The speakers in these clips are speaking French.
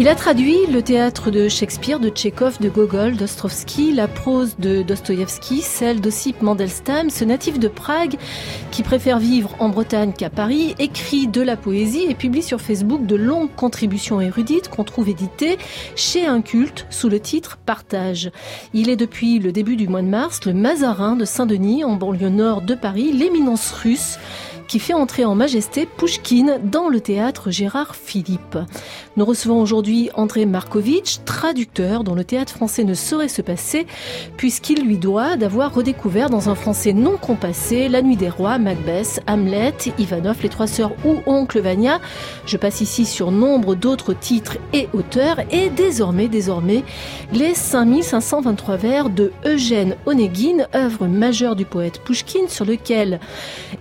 Il a traduit le théâtre de Shakespeare, de Tchekhov, de Gogol, d'Ostrovsky, la prose de Dostoïevski, celle d'Ossip Mandelstam, ce natif de Prague qui préfère vivre en Bretagne qu'à Paris, écrit de la poésie et publie sur Facebook de longues contributions érudites qu'on trouve éditées chez un culte sous le titre Partage. Il est depuis le début du mois de mars le Mazarin de Saint-Denis, en banlieue nord de Paris, l'éminence russe qui fait entrer en majesté Pushkin dans le théâtre Gérard Philippe. Nous recevons aujourd'hui André Markovitch, traducteur dont le théâtre français ne saurait se passer, puisqu'il lui doit d'avoir redécouvert dans un français non compassé La Nuit des Rois, Macbeth, Hamlet, Ivanov, Les Trois Sœurs ou Oncle Vania. Je passe ici sur nombre d'autres titres et auteurs, et désormais, désormais, les 5523 vers de Eugène Onegin, œuvre majeure du poète Pushkin, sur lequel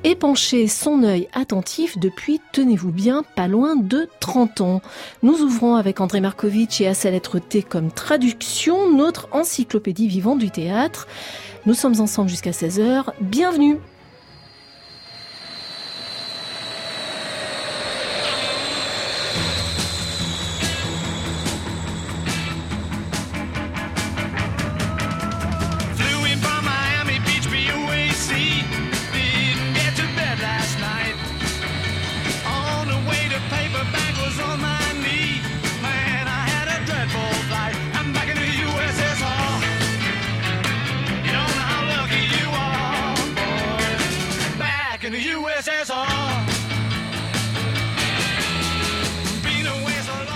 est penché son œil attentif depuis, tenez-vous bien, pas loin de 30 ans. Nous ouvrons avec André Markovitch et à sa lettre T comme traduction notre encyclopédie vivante du théâtre. Nous sommes ensemble jusqu'à 16h. Bienvenue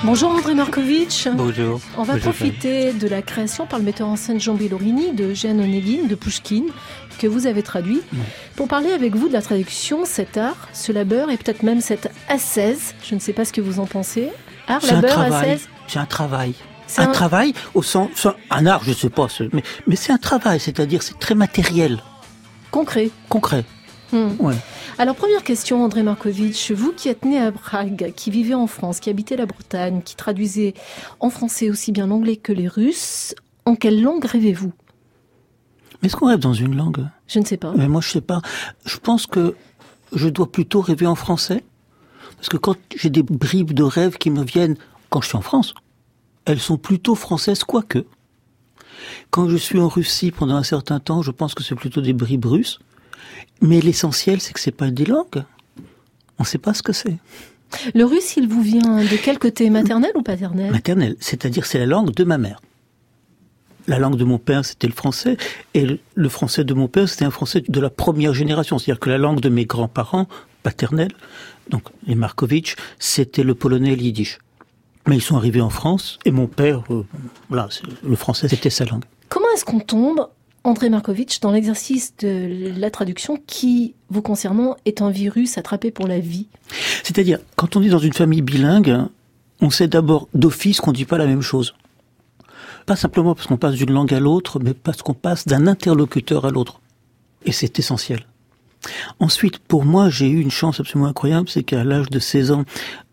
Bonjour André Markovitch. Bonjour. On va Bonjour, profiter de la création par le metteur en scène Jean Bellorini de Jeanne Onegin de Pushkin que vous avez traduit pour parler avec vous de la traduction, cet art, ce labeur et peut-être même cette ascèse. Je ne sais pas ce que vous en pensez. Art, labeur, ascèse. C'est un travail. C'est Un, un- travail au sens, un art, je sais pas, mais, mais c'est un travail, c'est-à-dire c'est très matériel, Concret. concret. Ouais. Alors première question, André Markovitch, vous qui êtes né à Prague, qui vivez en France, qui habitez la Bretagne, qui traduisez en français aussi bien l'anglais que les Russes, en quelle langue rêvez-vous? Est-ce qu'on rêve dans une langue? Je ne sais pas. Mais moi, je sais pas. Je pense que je dois plutôt rêver en français, parce que quand j'ai des bribes de rêve qui me viennent quand je suis en France, elles sont plutôt françaises, quoique. Quand je suis en Russie pendant un certain temps, je pense que c'est plutôt des bribes russes. Mais l'essentiel, c'est que c'est pas des langues. On ne sait pas ce que c'est. Le russe, il vous vient de quel côté, maternel ou paternel? Maternelle, c'est-à-dire c'est la langue de ma mère. La langue de mon père, c'était le français, et le- français de mon père, c'était un français de la première génération. C'est-à-dire que la langue de mes grands-parents paternels, donc les Markovitch, c'était le polonais et le yiddish. Mais ils sont arrivés en France, et mon père, euh, voilà, le français, c'était sa langue. Comment est-ce qu'on tombe, André Markovitch, dans l'exercice de la traduction qui, vous concernant, est un virus attrapé pour la vie C'est-à-dire, quand on est dans une famille bilingue, on sait d'abord d'office qu'on ne dit pas la même chose. Pas simplement parce qu'on passe d'une langue à l'autre, mais parce qu'on passe d'un interlocuteur à l'autre. Et c'est essentiel. Ensuite, pour moi, j'ai eu une chance absolument incroyable, c'est qu'à l'âge de 16 ans,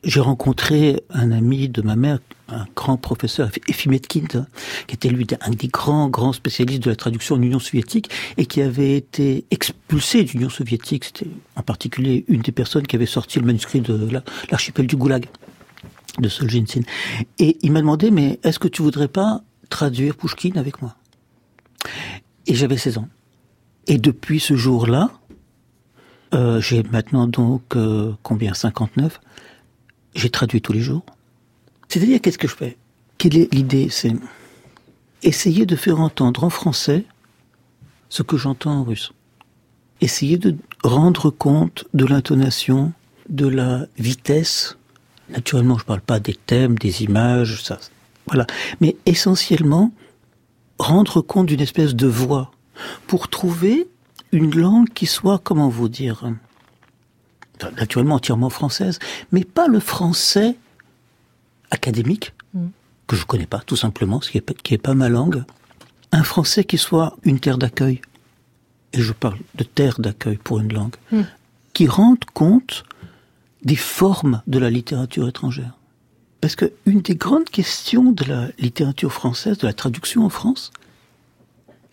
j'ai rencontré un ami de ma mère, un grand professeur, Efimetkind, hein, qui était lui un des grands, grands spécialistes de la traduction en Union soviétique et qui avait été expulsé de l'Union soviétique. C'était en particulier une des personnes qui avait sorti le manuscrit de la- l'archipel du Goulag de Solzhenitsyn. Et il m'a demandé, mais est-ce que tu voudrais pas traduire Pushkin avec moi? Et j'avais 16 ans. Et depuis ce jour-là, euh, j'ai maintenant donc euh, combien 59. J'ai traduit tous les jours. C'est-à-dire qu'est-ce que je fais? Quelle est l'idée? C'est essayer de faire entendre en français ce que j'entends en russe. Essayer de rendre compte de l'intonation, de la vitesse. Naturellement, je ne parle pas des thèmes, des images, ça. Voilà. Mais essentiellement, rendre compte d'une espèce de voix pour trouver une langue qui soit, comment vous dire, naturellement entièrement française, mais pas le français académique, Mm. que je connais pas, tout simplement, ce qui est, pas- qui est pas ma langue. Un français qui soit une terre d'accueil. et je parle de terre d'accueil pour une langue, qui rendent compte des formes de la littérature étrangère. Parce que une des grandes questions de la littérature française, de la traduction en France,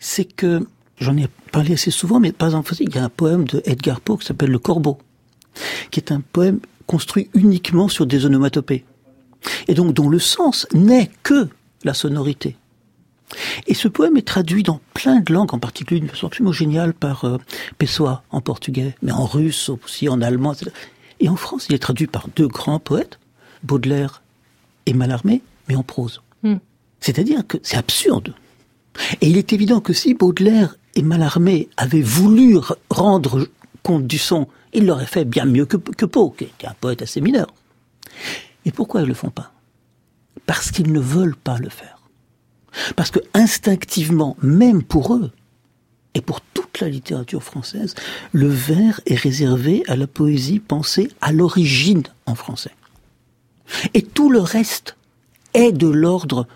c'est que, j'en ai parlé assez souvent, mais par exemple, il y a un poème de Edgar Poe qui s'appelle Le Corbeau, qui est un poème construit uniquement sur des onomatopées. Et donc dont le sens n'est que la sonorité. Et ce poème est traduit dans plein de langues, en particulier d'une façon absolument géniale par euh, Pessoa en portugais, mais en russe aussi, en allemand, etc. Et en France, il est traduit par deux grands poètes, Baudelaire et Mallarmé, mais en prose. Hmm. C'est-à-dire que c'est absurde. Et il est évident que si Baudelaire et Mallarmé avaient voulu rendre compte du son, ils l'auraient fait bien mieux que, que Poe, qui était un poète assez mineur. Et pourquoi ils le font pas? Parce qu'ils ne veulent pas le faire. Parce que instinctivement, même pour eux, et pour toute la littérature française, le vers est réservé à la poésie pensée à l'origine en français. Et tout le reste est de l'ordre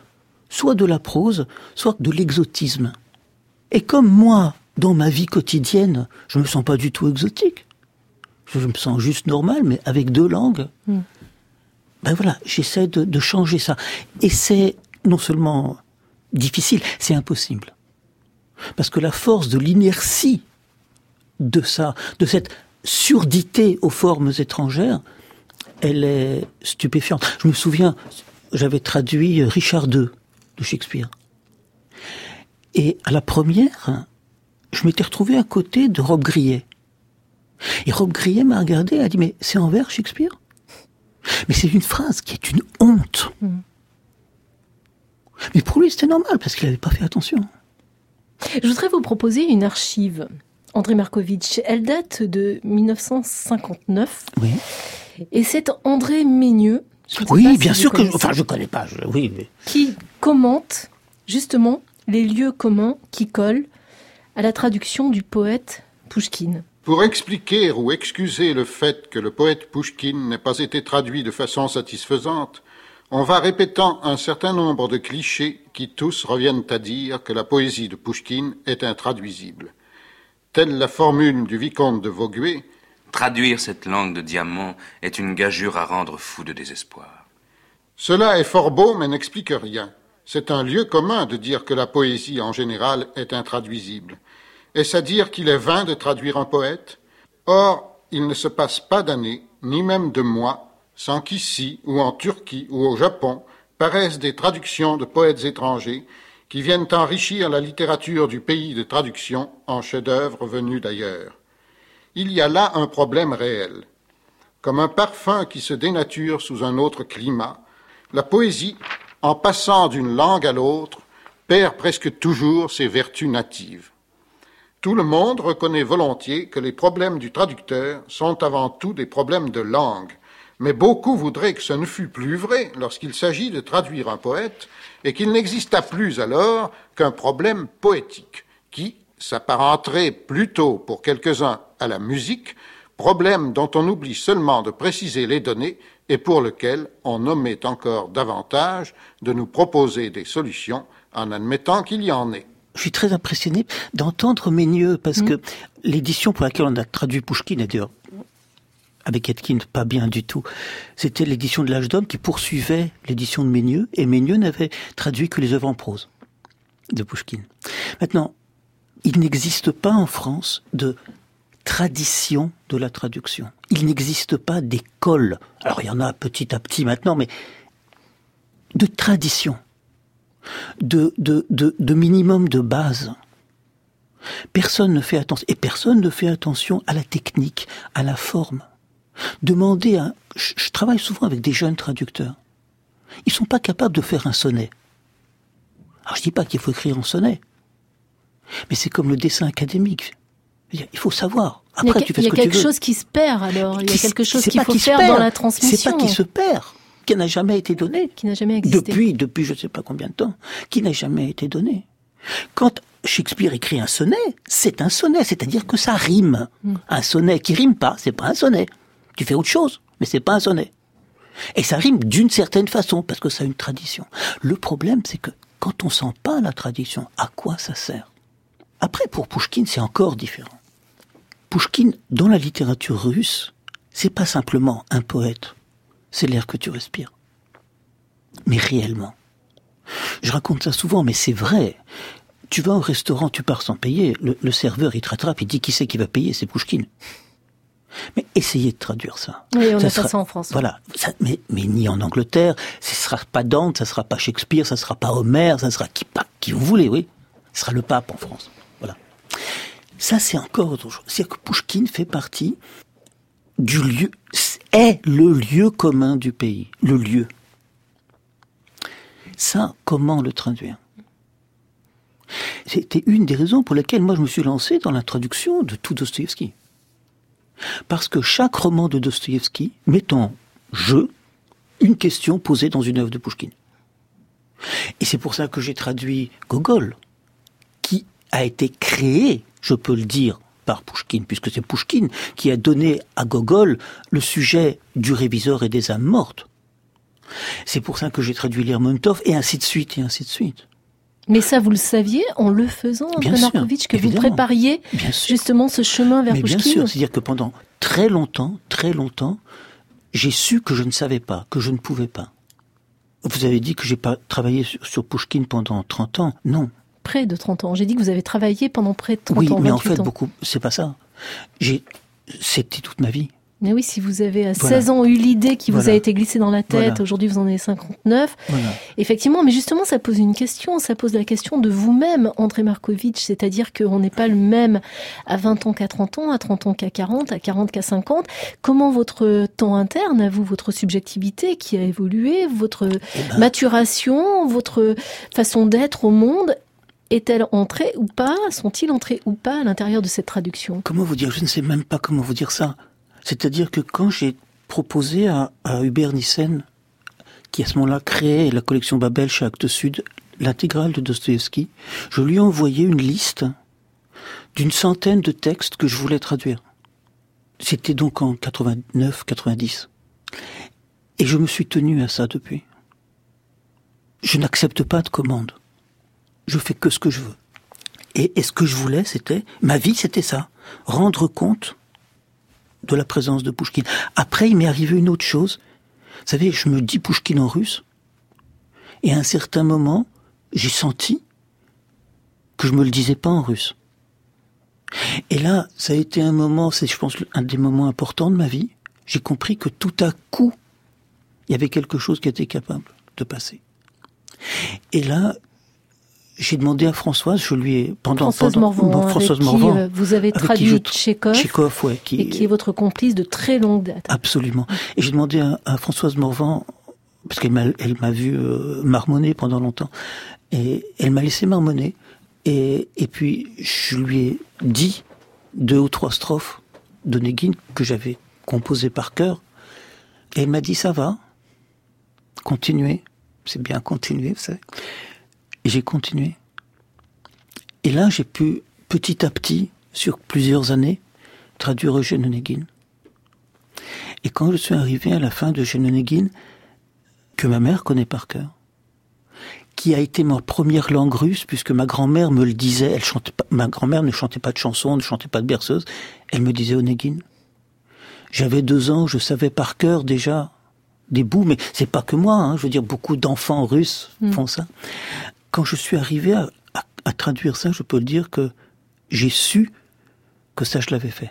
soit de la prose, soit de l'exotisme. Et comme moi, dans ma vie quotidienne, je me sens pas du tout exotique. Je me sens juste normal, mais avec deux langues. Ben voilà, j'essaie de, de changer ça. Et c'est non seulement difficile, c'est impossible. Parce que la force de l'inertie de ça, de cette surdité aux formes étrangères, elle est stupéfiante. Je me souviens, j'avais traduit Richard II de Shakespeare. Et à la première, je m'étais retrouvé à côté de Rob Grillet. Et Rob Grillet m'a regardé et a dit, mais c'est en vers Shakespeare? Mais c'est une phrase qui est une honte. Mais pour lui, c'était normal parce qu'il n'avait pas fait attention. Je voudrais vous proposer une archive. André Markovitch, elle date de 1959 Oui, et c'est André Ménieux je oui bien sûr que... connaissez, Enfin, je connais pas. je- oui, mais... Qui commente justement les lieux communs qui collent à la traduction du poète Pouchkine. Pour expliquer ou excuser le fait que le poète Pouchkine n'ait pas été traduit de façon satisfaisante, on va répétant un certain nombre de clichés qui tous reviennent à dire que la poésie de Pouchkine est intraduisible. Telle la formule du vicomte de Vaugué, Traduire cette langue de diamant est une gageure à rendre fou de désespoir. Cela est fort beau, mais n'explique rien. C'est un lieu commun de dire que la poésie en général est intraduisible. Est-ce à dire qu'il est vain de traduire un poète? Or, il ne se passe pas d'année, ni même de mois, sans qu'ici, ou en Turquie, ou au Japon, paraissent des traductions de poètes étrangers qui viennent enrichir la littérature du pays de traduction en chefs-d'œuvre venus d'ailleurs. Il y a là un problème réel. Comme un parfum qui se dénature sous un autre climat, la poésie, en passant d'une langue à l'autre, perd presque toujours ses vertus natives. Tout le monde reconnaît volontiers que les problèmes du traducteur sont avant tout des problèmes de langue, mais beaucoup voudraient que ce ne fût plus vrai lorsqu'il s'agit de traduire un poète et qu'il n'exista plus alors qu'un problème poétique qui s'apparenterait plutôt pour quelques-uns à la musique, problème dont on oublie seulement de préciser les données et pour lequel on omet encore davantage de nous proposer des solutions en admettant qu'il y en ait. Je suis très impressionné d'entendre Ménieux, parce que l'édition pour laquelle on a traduit Pouchkine, et d'ailleurs, avec Etkin, pas bien du tout, c'était l'édition de l'âge d'homme qui poursuivait l'édition de Ménieux, et Ménieux n'avait traduit que les œuvres en prose de Pouchkine. Maintenant, il n'existe pas en France de tradition de la traduction. Il n'existe pas d'école. Alors il y en a petit à petit maintenant, mais de tradition de, de, de, minimum de base. Personne ne fait attention, et personne ne fait attention à la technique, à la forme. Demandez à, je, travaille souvent avec des jeunes traducteurs. Ils sont pas capables de faire un sonnet. Alors je dis pas qu'il faut écrire un sonnet. Mais c'est comme le dessin académique. Il faut savoir. Il y a, Après, que- tu fais il y ce a que tu quelque veux. chose qui se perd alors. Il y a quelque chose c'est qu'il faut faire dans la C'est transmission. pas qui se perd, qui n'a jamais été donné. Qui n'a jamais existé. Depuis, depuis je ne sais pas combien de temps, qui n'a jamais été donné. Quand Shakespeare écrit un sonnet, c'est un sonnet, c'est-à-dire que ça rime. Un sonnet qui rime pas, c'est pas un sonnet. Tu fais autre chose, mais c'est pas un sonnet. Et ça rime d'une certaine façon, parce que ça a une tradition. Le problème, c'est que quand on sent pas la tradition, à quoi ça sert? Après, pour Pouchkine, c'est encore différent. Pouchkine, dans la littérature russe, c'est pas simplement un poète, c'est l'air que tu respires. Mais réellement. Je raconte ça souvent, mais c'est vrai. Tu vas au restaurant, tu pars sans payer, le, le serveur il te rattrape, il dit qui c'est qui va payer, c'est Pouchkine. Mais essayez de traduire ça. Oui, on Ça a sera- pas ça en France. Voilà, Ça- mais, mais ni en Angleterre, ce sera pas Dante, ça sera pas Shakespeare, ça sera pas Homère, ça sera qui, pas, qui vous voulez, oui. Ce sera le pape en France. Voilà. Ça, c'est encore autre chose. C'est-à-dire que Pouchkine fait partie du lieu, est le lieu commun du pays, le lieu. Ça, comment le traduire? C'était une des raisons pour lesquelles moi je me suis lancé dans la traduction de tout Dostoïevski. Parce que chaque roman de Dostoïevski met en jeu une question posée dans une œuvre de Pouchkine. Et c'est pour ça que j'ai traduit Gogol, qui a été créé, je peux le dire, par Pouchkine, puisque c'est Pouchkine qui a donné à Gogol le sujet du réviseur et des âmes mortes. C'est pour ça que j'ai traduit Lermontov, et ainsi de suite, et ainsi de suite. Mais ça, vous le saviez en le faisant, Bien sûr, Markovitch, que vous prépariez Bien justement ce chemin vers Mais bien Pouchkine sûr, c'est-à-dire que pendant très longtemps, très longtemps, j'ai su que je ne savais pas, que je ne pouvais pas. Vous avez dit que j'ai pas travaillé sur, sur Pouchkine pendant 30 ans. Non. Près de 30 ans. J'ai dit que vous avez travaillé pendant près de 30 oui, ans, mais en 28 fait, ans. beaucoup, c'est pas ça. J'ai, c'était toute ma vie. Mais oui, si vous avez à Voilà. 16 ans eu l'idée qui vous a été glissée dans la tête, Voilà. aujourd'hui vous en avez 59. Voilà. Effectivement, mais justement, ça pose une question. Ça pose la question de vous-même, André Markovitch. C'est-à-dire qu'on n'est pas le même à 20 ans qu'à 30 ans, à 30 ans qu'à 40, à 40 qu'à 50. Comment votre temps interne, à vous, votre subjectivité qui a évolué, votre Eh ben, maturation, votre façon d'être au monde, est-elle entrée ou pas? Sont-ils entrés ou pas à l'intérieur de cette traduction? Comment vous dire? Je ne sais même pas comment vous dire ça. C'est-à-dire que quand j'ai proposé à, Hubert Nissen, qui à ce moment-là créait la collection Babel chez Actes Sud, l'intégrale de Dostoïevski, je lui ai envoyé une liste d'une centaine de textes que je voulais traduire. C'était donc en 89-90. Et je me suis tenu à ça depuis. Je n'accepte pas de commande. Je fais que ce que je veux. Et, ce que je voulais, c'était, ma vie, c'était ça. Rendre compte de la présence de Pouchkine. Après, il m'est arrivé une autre chose. Vous savez, je me dis Pouchkine en russe. Et à un certain moment, j'ai senti que je me le disais pas en russe. Et là, ça a été un moment, c'est, je pense, un des moments importants de ma vie. J'ai compris que tout à coup, il y avait quelque chose qui était capable de passer. Et là, j'ai demandé à Françoise, je lui ai pendant Françoise pendant Morvan, bon, avec Françoise qui Morvan, euh, vous avez qui traduit Tchekhov, Tchekhov, ouais, qui, et qui est votre complice de très longue date. Absolument. Et j'ai demandé à, à Françoise Morvan, parce qu'elle m'a, elle m'a vu euh, marmonner pendant longtemps, et elle m'a laissé marmonner, et, et puis je lui ai dit deux ou trois strophes de Negin que j'avais composées par cœur, et elle m'a dit ça va, continuez, c'est bien continuer, vous savez. Et j'ai continué. Et là, j'ai pu, petit à petit, sur plusieurs années, traduire Eugène Onegin. Et quand je suis arrivé à la fin de Eugène Onegin, que ma mère connaît par cœur, qui a été ma première langue russe, puisque ma grand-mère me le disait, elle chantait pas, ma grand-mère ne chantait pas de chansons, ne chantait pas de berceuse, elle me disait Onegin. J'avais deux ans, je savais par cœur déjà des bouts, mais c'est pas que moi, hein, je veux dire, beaucoup d'enfants russes font ça. Quand je suis arrivé à, à- à traduire ça, je peux le dire que j'ai su que ça je l'avais fait.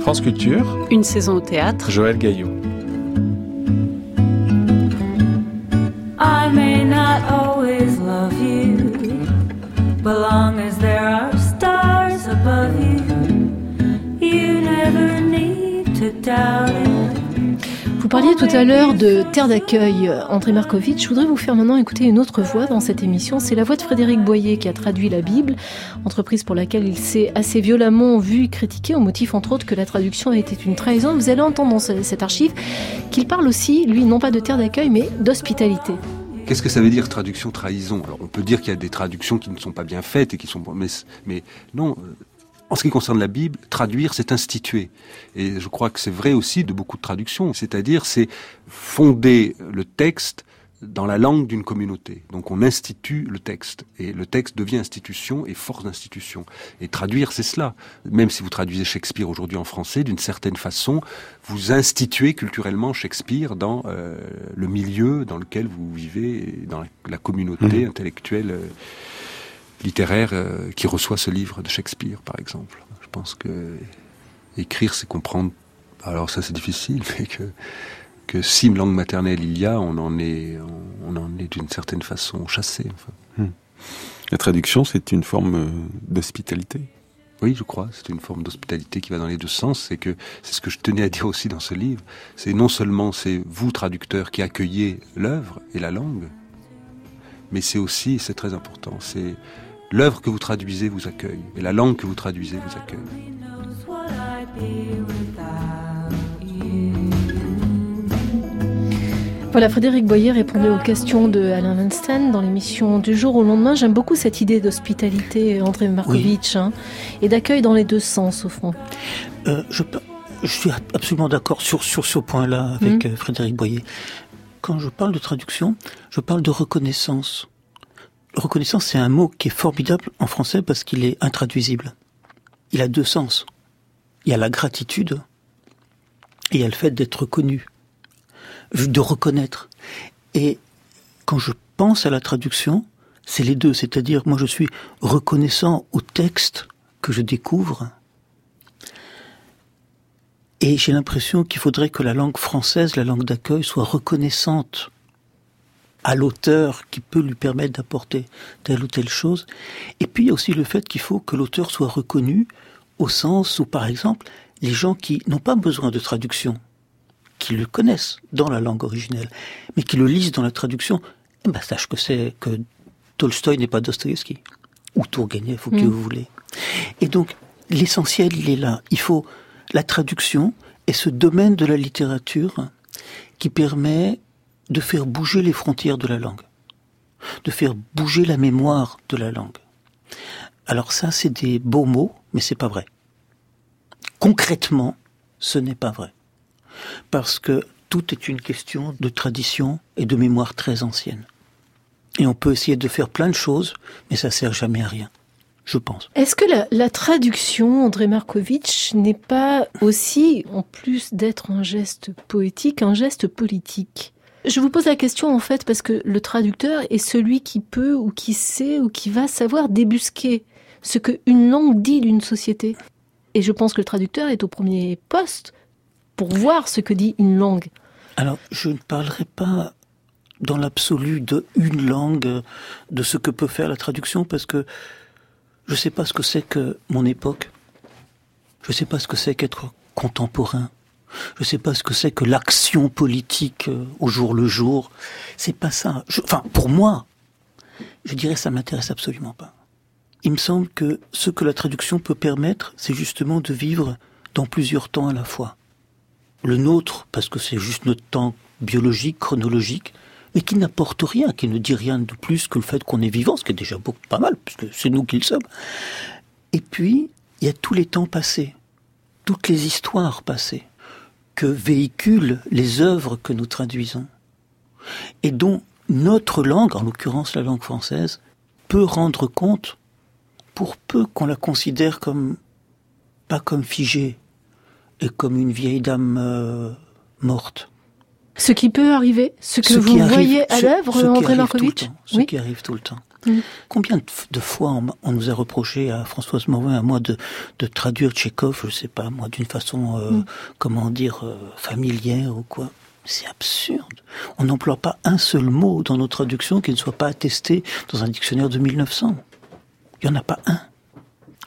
France Culture, Une saison au théâtre, Joël Gaillot. I may not always love you, but long as there are Vous parliez tout à l'heure de Terre d'accueil, euh, André Markovitch. Je voudrais vous faire maintenant écouter une autre voix dans cette émission. C'est la voix de Frédéric Boyer qui a traduit la Bible, entreprise pour laquelle il s'est assez violemment vu critiqué au motif entre autres que la traduction était une trahison. Vous allez entendre dans ce- cette archive qu'il parle aussi, lui, non pas de terre d'accueil, mais d'hospitalité. Qu'est-ce que ça veut dire traduction trahison? Alors on peut dire qu'il y a des traductions qui ne sont pas bien faites et qui sont mais mais non euh, En ce qui concerne la Bible, traduire, c'est instituer. Et je crois que c'est vrai aussi de beaucoup de traductions. C'est-à-dire, c'est fonder le texte dans la langue d'une communauté. Donc on institue le texte. Et le texte devient institution et force d'institution. Et traduire, c'est cela. Même si vous traduisez Shakespeare aujourd'hui en français, d'une certaine façon, vous instituez culturellement Shakespeare dans euh, le milieu dans lequel vous vivez, dans la, communauté Mhm. intellectuelle. euh, littéraire euh, qui reçoit ce livre de Shakespeare, par exemple. Je pense que écrire, c'est comprendre. Alors ça, c'est difficile, mais que que si une langue maternelle il y a, on en est, on en est d'une certaine façon chassé. enfin. La traduction, c'est une forme euh, d'hospitalité? Oui, je crois. C'est une forme d'hospitalité qui va dans les deux sens. C'est que c'est ce que je tenais à dire aussi dans ce livre. C'est non seulement c'est vous traducteurs qui accueillez l'œuvre et la langue, mais c'est aussi, c'est très important, c'est l'œuvre que vous traduisez vous accueille et la langue que vous traduisez vous accueille. Voilà, Frédéric Boyer répondait aux questions de Alain Weinstein dans l'émission du jour au lendemain. J'aime beaucoup cette idée d'hospitalité, André Markovitch, hein, et d'accueil dans les deux sens, au fond. Euh, je, suis absolument d'accord sur, sur ce point-là avec Mhm. euh, Frédéric Boyer. Quand je parle de traduction, je parle de reconnaissance. Reconnaissance, c'est un mot qui est formidable en français parce qu'il est intraduisible. Il a deux sens. Il y a la gratitude et il y a le fait d'être reconnu, de reconnaître. Et quand je pense à la traduction, c'est les deux. C'est-à-dire, moi, je suis reconnaissant au texte que je découvre. Et j'ai l'impression qu'il faudrait que la langue française, la langue d'accueil, soit reconnaissante à l'auteur qui peut lui permettre d'apporter telle ou telle chose. Et puis il y a aussi le fait qu'il faut que l'auteur soit reconnu au sens où, par exemple, les gens qui n'ont pas besoin de traduction, qui le connaissent dans la langue originelle, mais qui le lisent dans la traduction, eh ben, sachent que c'est que Tolstoï n'est pas Dostoïevski, ou Tourgueniev, ou qui Mm. vous voulez. Et donc, l'essentiel, il est là. Il faut la traduction est ce domaine de la littérature qui permet de faire bouger les frontières de la langue, de faire bouger la mémoire de la langue. Alors ça, c'est des beaux mots, mais c'est pas vrai. Concrètement, ce n'est pas vrai. Parce que tout est une question de tradition et de mémoire très ancienne. Et on peut essayer de faire plein de choses, mais ça sert jamais à rien, je pense. Est-ce que la, la traduction, André Markovitch, n'est pas aussi, en plus d'être un geste poétique, un geste politique? Je vous pose la question en fait parce que le traducteur est celui qui peut ou qui sait ou qui va savoir débusquer ce qu'une langue dit d'une société. Et je pense que le traducteur est au premier poste pour voir ce que dit une langue. Alors, je ne parlerai pas dans l'absolu de une langue, de ce que peut faire la traduction, parce que je ne sais pas ce que c'est que mon époque. Je ne sais pas ce que c'est qu'être contemporain. Je ne sais pas ce que c'est que l'action politique euh, au jour le jour. C'est pas ça. Enfin, pour moi, je dirais ça m'intéresse absolument pas. Il me semble que ce que la traduction peut permettre, c'est justement de vivre dans plusieurs temps à la fois le nôtre, parce que c'est juste notre temps biologique, chronologique, mais qui n'apporte rien, qui ne dit rien de plus que le fait qu'on est vivant, ce qui est déjà beaucoup pas mal, puisque c'est nous qui le sommes. Et puis, il y a tous les temps passés, toutes les histoires passées, que véhiculent les œuvres que nous traduisons, et dont notre langue, en l'occurrence la langue française, peut rendre compte, pour peu qu'on la considère comme, pas comme figée, et comme une vieille dame euh, morte. Ce qui peut arriver, ce que Ce vous arrive- voyez à l'œuvre, André Markovitch Ce Oui. qui arrive tout le temps. Combien de, fois on, nous a reproché à Françoise Morin, à moi, de, de traduire Tchekhov, je sais pas, moi, d'une façon, euh, Mm. comment dire, euh, familière ou quoi C'est absurde. On n'emploie pas un seul mot dans nos traductions qui ne soit pas attesté dans un dictionnaire de 1900. Il n'y en a pas un.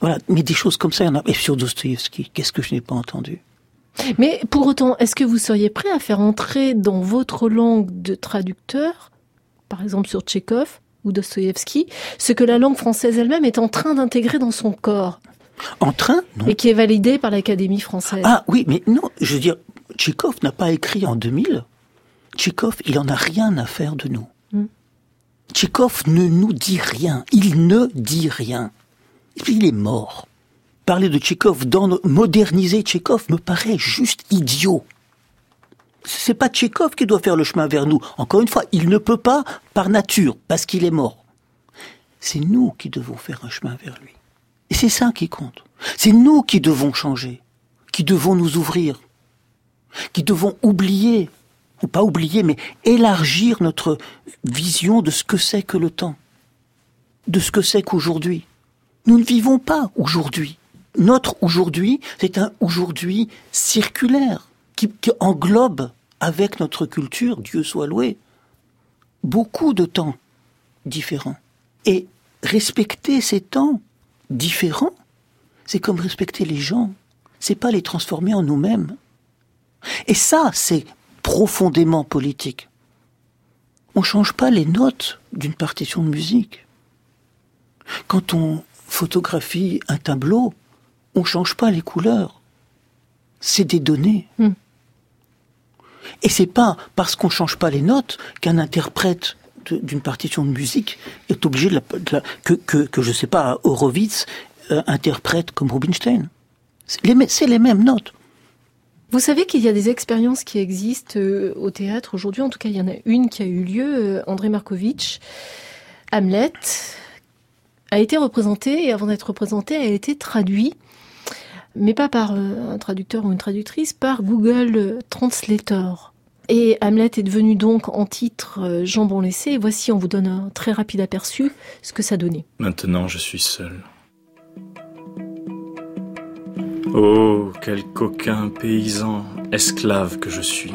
Voilà, mais des choses comme ça, il y en a. Et sur Dostoïevski, qu'est-ce que je n'ai pas entendu? Mais pour autant, est-ce que vous seriez prêt à faire entrer dans votre langue de traducteur, par exemple sur Tchekhov ou Dostoïevski, ce que la langue française elle-même est en train d'intégrer dans son corps En train Non. et qui est validé par l'Académie française? Ah oui, mais non, je veux dire, Tchekhov n'a pas écrit en 2000. Tchekhov, il en a rien à faire de nous. Tchekhov ne nous dit rien. Il ne dit rien. Et puis il est mort. Parler de Tchékov, moderniser Tchékov me paraît juste idiot. C'est pas Tchékov qui doit faire le chemin vers nous. Encore une fois, il ne peut pas par nature, parce qu'il est mort. C'est nous qui devons faire un chemin vers lui. Et c'est ça qui compte. C'est nous qui devons changer, qui devons nous ouvrir, qui devons oublier, ou pas oublier, mais élargir notre vision de ce que c'est que le temps, de ce que c'est qu'aujourd'hui. Nous ne vivons pas aujourd'hui. Notre aujourd'hui, c'est un aujourd'hui circulaire qui, englobe avec notre culture, Dieu soit loué, beaucoup de temps différents. Et respecter ces temps différents, c'est comme respecter les gens. C'est pas les transformer en nous-mêmes. Et ça, c'est profondément politique. On change pas les notes d'une partition de musique. Quand on photographie un tableau, on change pas les couleurs. C'est des données. Hmm. Et c'est pas parce qu'on change pas les notes qu'un interprète d'une partition de musique est obligé de la, de la- que, que, que je sais pas Horowitz euh, interprète comme Rubinstein. C'est les, mê- c'est les mêmes notes. Vous savez qu'il y a des expériences qui existent euh, au théâtre aujourd'hui. En tout cas, il y en a une qui a eu lieu. euh, André Markovitch, Hamlet, a été représenté et avant d'être représenté, a été traduit, mais pas par euh, un traducteur ou une traductrice, par Google euh, Translator. Et Hamlet est devenu donc en titre euh, Jambon laissé. Et voici, on vous donne un très rapide aperçu ce que ça donnait. Maintenant, je suis seul. Oh, quel coquin paysan, esclave que je suis.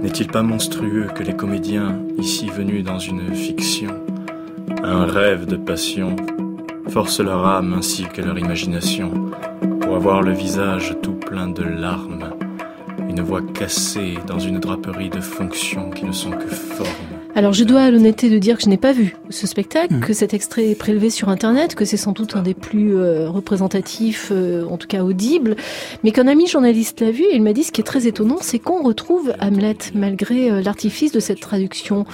N'est-il pas monstrueux que les comédiens, ici venus dans une fiction, un rêve de passion, forcent leur âme ainsi que leur imagination pour avoir le visage tout plein de larmes, une voix cassée dans une draperie de fonctions qui ne sont que formes. Alors je dois à l'honnêteté de dire que je n'ai pas vu ce spectacle, Mhm. que cet extrait est prélevé sur Internet, que c'est sans doute un des plus euh, représentatifs, euh, en tout cas audibles, mais qu'un ami journaliste l'a vu et il m'a dit ce qui est très étonnant, c'est qu'on retrouve Hamlet malgré euh, l'artifice de cette traduction.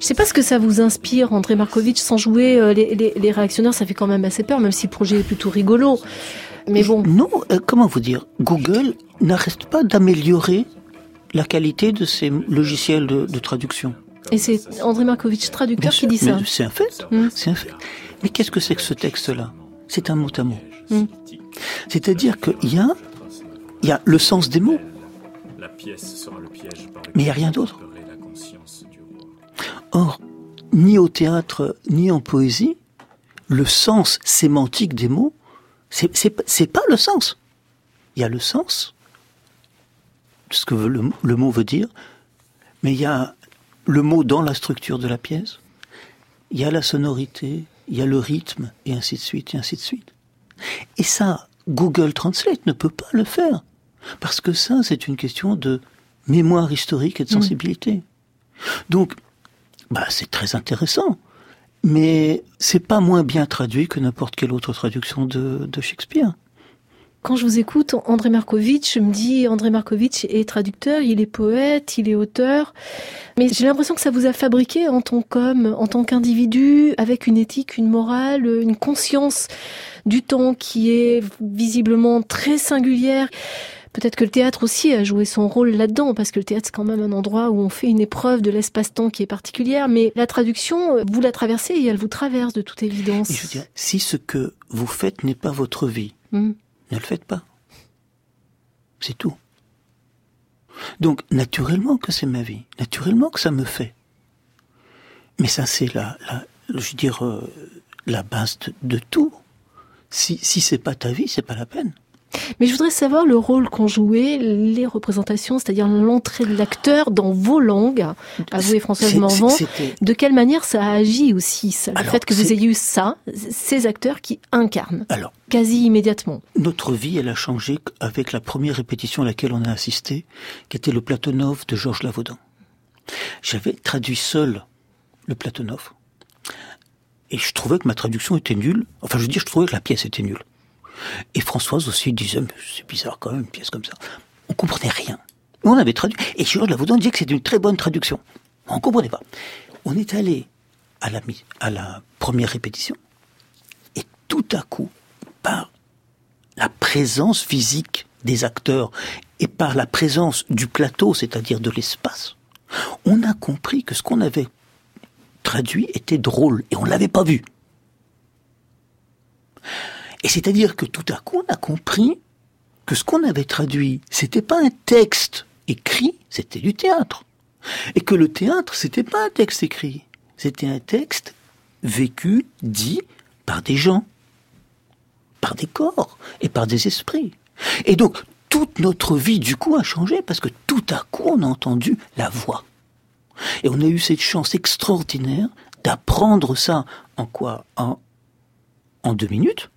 Je sais pas ce que ça vous inspire, André Markovitch, sans jouer euh, les, les- les réactionnaires, ça fait quand même assez peur, même si le projet est plutôt rigolo. Mais bon, Non, euh, comment vous dire Google n'arrête pas d'améliorer la qualité de ses logiciels de, de traduction. Et c'est André Markovitch, traducteur, qui dit ça. C'est un fait. Mm. C'est un fait. Mais qu'est-ce que c'est que ce texte-là? C'est un mot à mot. Mm. C'est-à-dire qu'il y a, il y a le sens des mots, mais il n'y a rien d'autre. Or, ni au théâtre, ni en poésie, le sens sémantique des mots, c'est, pas le sens. Il y a le sens, ce que le mot veut dire, mais il y a le mot dans la structure de la pièce, il y a la sonorité, il y a le rythme, et ainsi de suite, et ainsi de suite. Et ça, Google Translate ne peut pas le faire. Parce que ça, c'est une question de mémoire historique et de sensibilité. Donc, bah, c'est très intéressant. Mais c'est pas moins bien traduit que n'importe quelle autre traduction de, de Shakespeare. Quand je vous écoute, André Markovitch, je me dis, André Markovitch est traducteur, il est poète, il est auteur, mais j'ai l'impression que ça vous a fabriqué en tant qu'homme, en tant qu'individu, avec une éthique, une morale, une conscience du temps qui est visiblement très singulière. Peut-être que le théâtre aussi a joué son rôle là-dedans, parce que le théâtre c'est quand même un endroit où on fait une épreuve de l'espace-temps qui est particulière, mais la traduction, vous la traversez et elle vous traverse de toute évidence. Et je veux dire, si ce que vous faites n'est pas votre vie, Mm. Ne le faites pas. C'est tout. Donc, naturellement que c'est ma vie, naturellement que ça me fait. Mais ça, c'est la, la, je veux dire, euh, la base de, tout. Si, si c'est pas ta vie, c'est pas la peine. Mais je voudrais savoir le rôle qu'ont joué les représentations, c'est-à-dire l'entrée de l'acteur dans vos langues. Avouez Françoise C'est- Morvan. c'était- De quelle manière ça a agi aussi, ça, le Alors, fait que vous ayez eu ça, ces acteurs qui incarnent Alors, quasi immédiatement? Notre vie, elle a changé avec la première répétition à laquelle on a assisté, qui était le Platonov de Georges Lavaudin. J'avais traduit seul le Platonov. Et je trouvais que ma traduction était nulle. Enfin, je veux dire, je trouvais que la pièce était nulle. Et Françoise aussi disait, c'est bizarre quand même, une pièce comme ça. On comprenait rien. On avait traduit. Et Georges Lavaudin disait que c'était une très bonne traduction. On comprenait pas. On est allé à la, à la première répétition. Et tout à coup, par la présence physique des acteurs et par la présence du plateau, c'est-à-dire de l'espace, on a compris que ce qu'on avait traduit était drôle et on ne l'avait pas vu. Et c'est-à-dire que tout à coup on a compris que ce qu'on avait traduit, c'était pas un texte écrit, c'était du théâtre. Et que le théâtre, c'était pas un texte écrit, c'était un texte vécu, dit par des gens, par des corps et par des esprits. Et donc, toute notre vie, du coup, a changé parce que tout à coup, on a entendu la voix. Et on a eu cette chance extraordinaire d'apprendre ça en quoi? En, en deux minutes,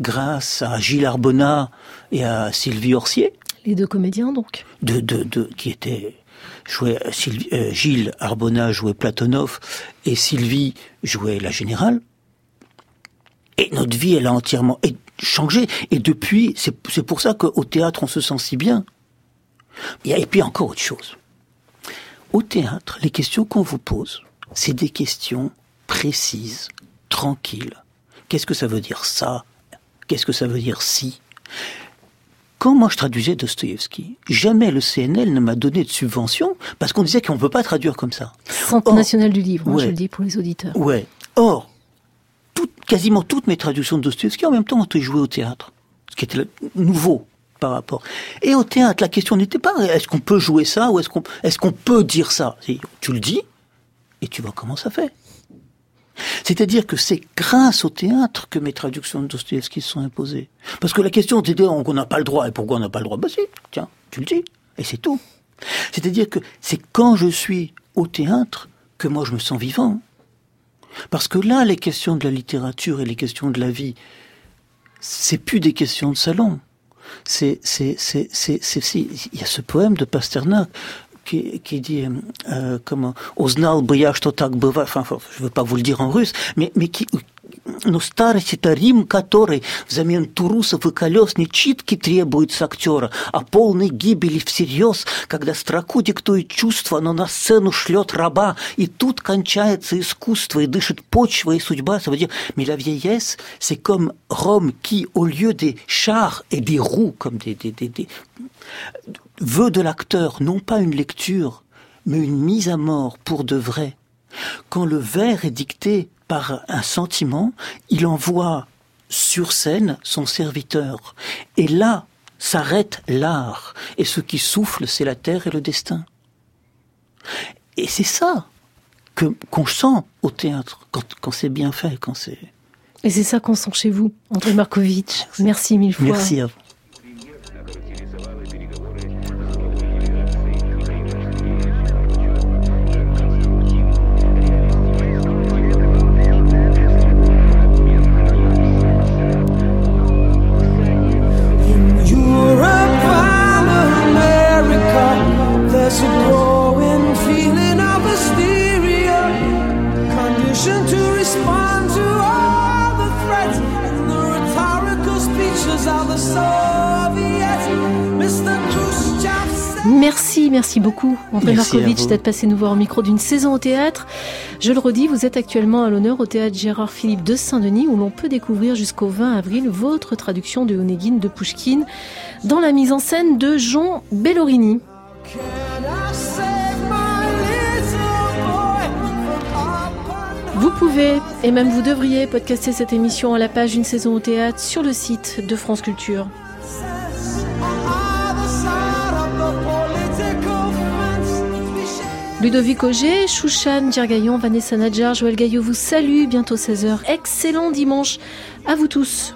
grâce à Gilles Arbonnat et à Sylvie Orsier, Les deux comédiens, donc. de, de, de, qui était jouait Sylvie, euh, Gilles Arbonnat jouait Platonov et Sylvie jouait la générale. Et notre vie, elle a entièrement changé. Et depuis, c'est c'est pour ça qu'au théâtre, on se sent si bien. Et puis encore autre chose. Au théâtre, les questions qu'on vous pose, c'est des questions précises, tranquilles. Qu'est-ce que ça veut dire ça? Qu'est-ce que ça veut dire si? Quand moi je traduisais Dostoïevski, jamais le CNL ne m'a donné de subvention parce qu'on disait qu'on ne peut pas traduire comme ça. Centre Or- national du livre, hein, Ouais. je le dis pour les auditeurs. Ouais. Or, tout- quasiment toutes mes traductions de Dostoïevski en même temps ont été jouées au théâtre, ce qui était nouveau par rapport. Et au théâtre, la question n'était pas est-ce qu'on peut jouer ça ou est-ce qu'on est-ce qu'on peut dire ça? Tu le dis et tu vois comment ça fait. C'est-à-dire que c'est grâce au théâtre que mes traductions de Dostoïevski se sont imposées. Parce que la question était on n'a pas le droit. Et pourquoi on n'a pas le droit? Bah si, tiens, tu le dis. Et c'est tout. C'est-à-dire que c'est quand je suis au théâtre que moi je me sens vivant. Parce que là, les questions de la littérature et les questions de la vie, c'est plus des questions de salon. C'est, c'est, c'est, c'est- il y a ce poème de Pasternak qui, comment, Узнал бы я, что так бывает, enfin, je veux pas vous le dire en russe, mais, mais qui, но старость это Рим, который взамен турусов и колес не читки требует с актера, а полной гибели всерьез, когда строку диктует чувство, но на сцену шлет раба, и тут кончается искусство, и дышит почва и судьба. Mais la vieillesse, c'est comme Rome qui, au lieu des chars et des roues, comme des, des, des, des veut de l'acteur non pas une lecture, mais une mise à mort pour de vrai. Quand le vers est dicté par un sentiment, il envoie sur scène son serviteur. Et là s'arrête l'art. Et ce qui souffle, c'est la terre et le destin. Et c'est ça que qu'on sent au théâtre quand, quand c'est bien fait, quand c'est. Et c'est ça qu'on sent chez vous, André Markovitch. Merci mille fois. Merci à vous. D'être passé nous voir au micro d'une saison au théâtre. Je le redis, vous êtes actuellement à l'honneur au théâtre Gérard Philippe de Saint-Denis, où l'on peut découvrir jusqu'au 20 avril votre traduction de Onegin de Pushkin dans la mise en scène de Jean Bellorini. Vous pouvez, et même vous devriez, podcaster cette émission à la page Une saison au théâtre sur le site de France Culture. Ludovic Auger, Chouchan, Djergaillon, Vanessa Nadjar, Joël Gaillot vous salue. Bientôt 16h. Excellent dimanche à vous tous.